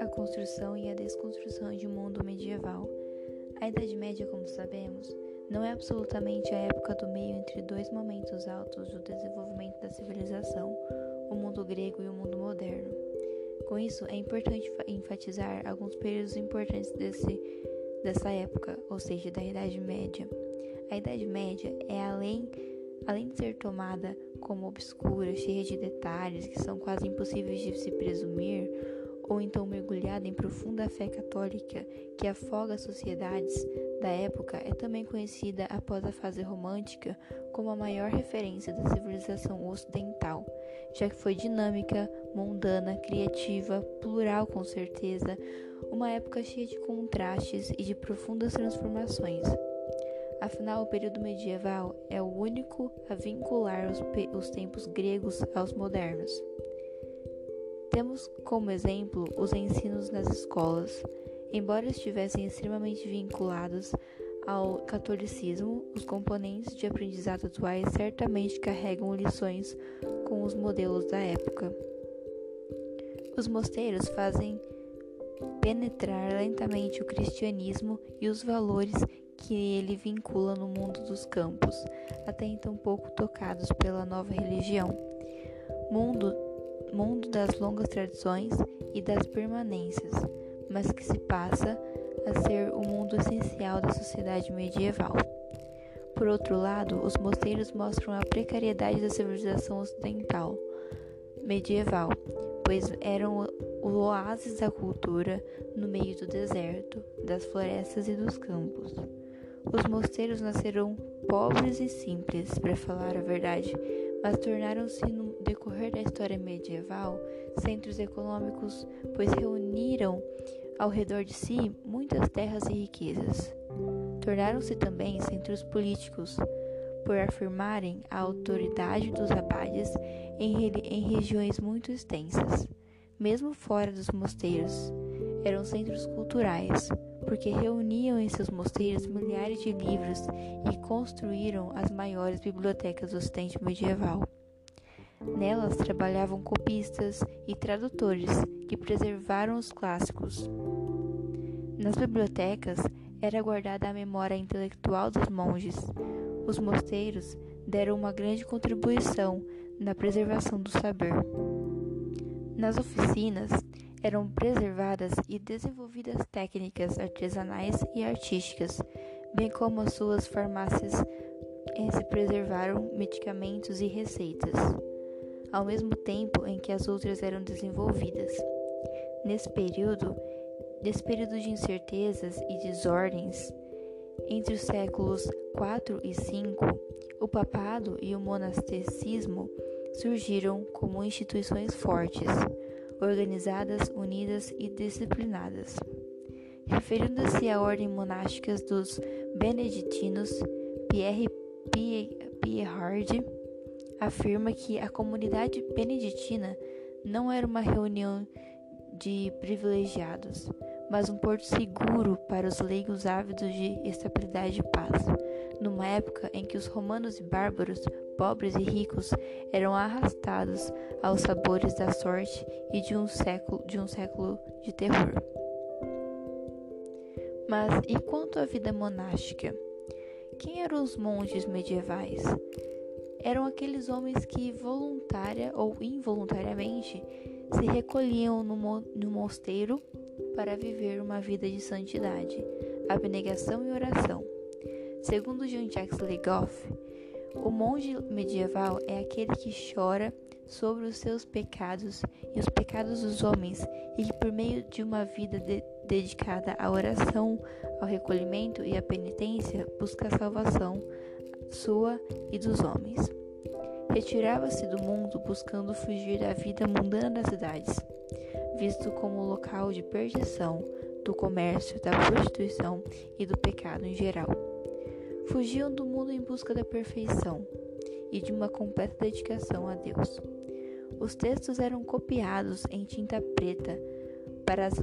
A construção e a desconstrução de um mundo medieval. A Idade Média, como sabemos, não é absolutamente a época do meio entre dois momentos altos do desenvolvimento da civilização, o mundo grego e o mundo moderno. Com isso, é importante enfatizar alguns períodos importantes desse, dessa época, ou seja, da Idade Média. A Idade Média é além, além de ser tomada como obscura, cheia de detalhes que são quase impossíveis de se presumir, ou então mergulhada em profunda fé católica que afoga as sociedades da época, é também conhecida após a fase romântica como a maior referência da civilização ocidental, já que foi dinâmica, mundana, criativa, plural com certeza, uma época cheia de contrastes e de profundas transformações. Afinal, o período medieval é o único a vincular os, os tempos gregos aos modernos. Temos como exemplo os ensinos nas escolas. Embora estivessem extremamente vinculados ao catolicismo, os componentes de aprendizado atuais certamente carregam lições com os modelos da época. Os mosteiros fazem penetrar lentamente o cristianismo e os valores que ele vincula no mundo dos campos, até então pouco tocados pela nova religião. Mundo mundo das longas tradições e das permanências, mas que se passa a ser o mundo essencial da sociedade medieval. Por outro lado, os mosteiros mostram a precariedade da civilização ocidental medieval, pois eram o oásis da cultura no meio do deserto, das florestas e dos campos. Os mosteiros nasceram pobres e simples, para falar a verdade, mas tornaram-se no decorrer da história medieval centros econômicos, pois reuniram ao redor de si muitas terras e riquezas. Tornaram-se também centros políticos, por afirmarem a autoridade dos abades em, em regiões muito extensas, mesmo fora dos mosteiros. Eram centros culturais, porque reuniam em seus mosteiros milhares de livros e construíram as maiores bibliotecas do Ocidente medieval. Nelas trabalhavam copistas e tradutores que preservaram os clássicos. Nas bibliotecas era guardada a memória intelectual dos monges. Os mosteiros deram uma grande contribuição na preservação do saber. Nas oficinas eram preservadas e desenvolvidas técnicas artesanais e artísticas, bem como as suas farmácias eh, se preservaram medicamentos e receitas, ao mesmo tempo em que as outras eram desenvolvidas. Nesse período, nesse período de incertezas e desordens, entre os séculos 4 e 5, o papado e o monasticismo surgiram como instituições fortes, organizadas, unidas e disciplinadas. Referindo-se à ordem monástica dos beneditinos, Pierre Pierrard afirma que a comunidade beneditina não era uma reunião de privilegiados, mas um porto seguro para os leigos ávidos de estabilidade e paz, numa época em que os romanos e bárbaros pobres e ricos eram arrastados aos sabores da sorte e de um século de um século de terror. Mas e quanto à vida monástica? Quem eram os monges medievais? Eram aqueles homens que voluntária ou involuntariamente se recolhiam no, mo no mosteiro para viver uma vida de santidade, abnegação e oração. Segundo Jean-Jacques Legoff, o monge medieval é aquele que chora sobre os seus pecados e os pecados dos homens, e que, por meio de uma vida de dedicada à oração, ao recolhimento e à penitência, busca a salvação sua e dos homens. Retirava-se do mundo buscando fugir da vida mundana das cidades, visto como local de perdição, do comércio, da prostituição e do pecado em geral. Fugiam do mundo em busca da perfeição e de uma completa dedicação a Deus. Os textos eram copiados em tinta preta para as,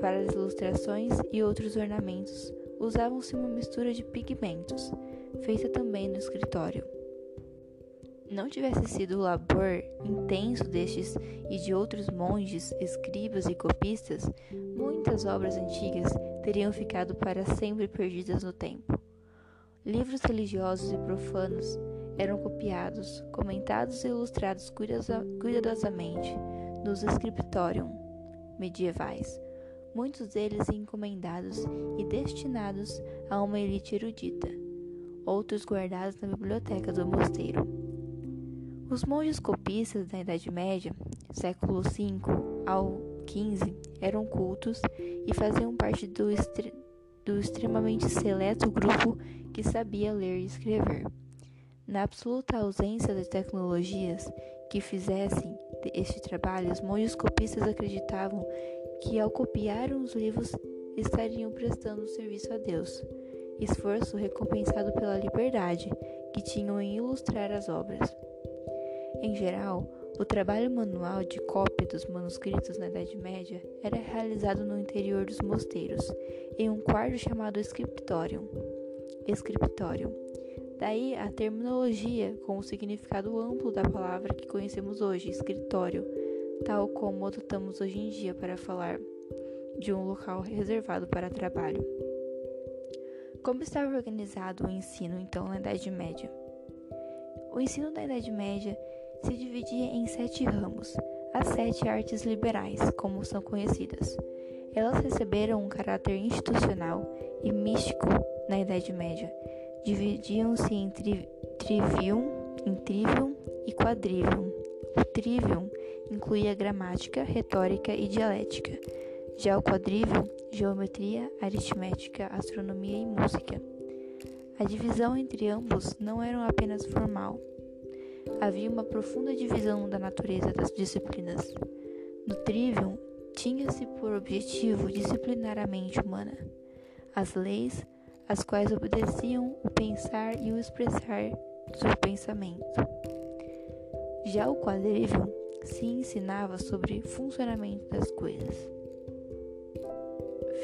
para as ilustrações e outros ornamentos. Usavam-se uma mistura de pigmentos, feita também no escritório. não tivesse sido o labor intenso destes e de outros monges, escribas e copistas, muitas obras antigas teriam ficado para sempre perdidas no tempo. Livros religiosos e profanos eram copiados, comentados e ilustrados cuidadosamente nos scriptorium medievais, muitos deles encomendados e destinados a uma elite erudita, outros guardados na biblioteca do mosteiro. Os monges copistas da Idade Média, século V ao XV, eram cultos e faziam parte do, do extremamente seleto grupo que sabia ler e escrever. Na absoluta ausência de tecnologias que fizessem este trabalho, os monges copistas acreditavam que ao copiar os livros estariam prestando serviço a Deus, esforço recompensado pela liberdade que tinham em ilustrar as obras. Em geral, o trabalho manual de cópia dos manuscritos na Idade Média era realizado no interior dos mosteiros, em um quarto chamado scriptorium. Scriptorium Daí a terminologia com o significado amplo da palavra que conhecemos hoje, escritório, tal como adotamos hoje em dia para falar de um local reservado para trabalho. Como estava organizado o ensino então na Idade Média? O ensino da Idade Média se dividia em sete ramos, as sete artes liberais, como são conhecidas. Elas receberam um caráter institucional e místico na Idade Média dividiam-se em tri trivium, em trivium e quadrivium. O trivium incluía gramática, retórica e dialética. Já o quadrivium, geometria, aritmética, astronomia e música. A divisão entre ambos não era apenas formal. Havia uma profunda divisão da natureza das disciplinas. No trivium, tinha-se por objetivo disciplinar a mente humana. As leis, as quais obedeciam o pensar e o expressar do pensamento. Já o quadrivium se ensinava sobre funcionamento das coisas.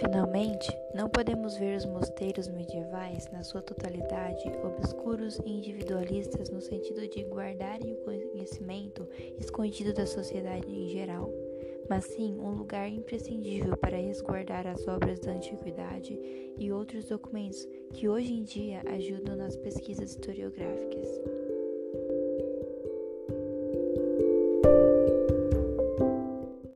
Finalmente, não podemos ver os mosteiros medievais, na sua totalidade, obscuros e individualistas no sentido de guardarem o conhecimento escondido da sociedade em geral mas sim um lugar imprescindível para resguardar as obras da antiguidade e outros documentos que hoje em dia ajudam nas pesquisas historiográficas.